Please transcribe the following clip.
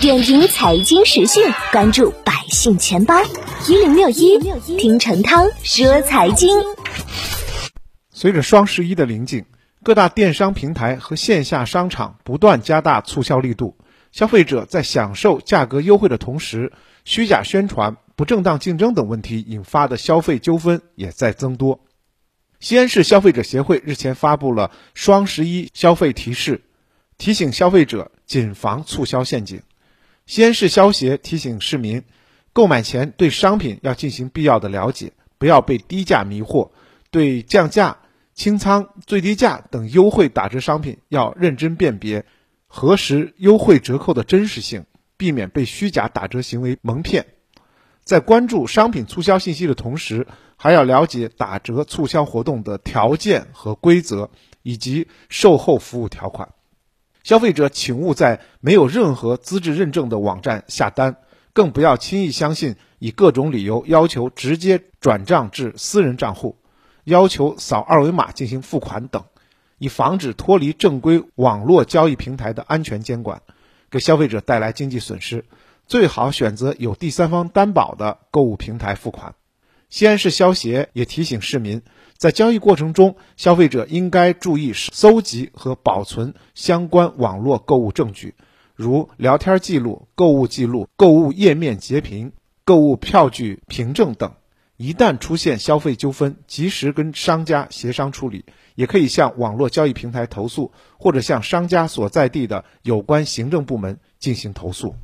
点评财经时讯，关注百姓钱包一零六一，听陈涛说财经。随着双十一的临近，各大电商平台和线下商场不断加大促销力度，消费者在享受价格优惠的同时，虚假宣传、不正当竞争等问题引发的消费纠纷也在增多。西安市消费者协会日前发布了双十一消费提示，提醒消费者谨防促销陷阱。西安市消协提醒市民，购买前对商品要进行必要的了解，不要被低价迷惑，对降价。清仓、最低价等优惠打折商品要认真辨别，核实优惠折扣的真实性，避免被虚假打折行为蒙骗。在关注商品促销信息的同时，还要了解打折促销活动的条件和规则，以及售后服务条款。消费者请勿在没有任何资质认证的网站下单，更不要轻易相信以各种理由要求直接转账至私人账户。要求扫二维码进行付款等，以防止脱离正规网络交易平台的安全监管，给消费者带来经济损失。最好选择有第三方担保的购物平台付款。西安市消协也提醒市民，在交易过程中，消费者应该注意搜集和保存相关网络购物证据，如聊天记录、购物记录、购物页面截屏、购物票据凭证等。一旦出现消费纠纷，及时跟商家协商处理，也可以向网络交易平台投诉，或者向商家所在地的有关行政部门进行投诉。